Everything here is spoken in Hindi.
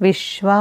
विश्वा।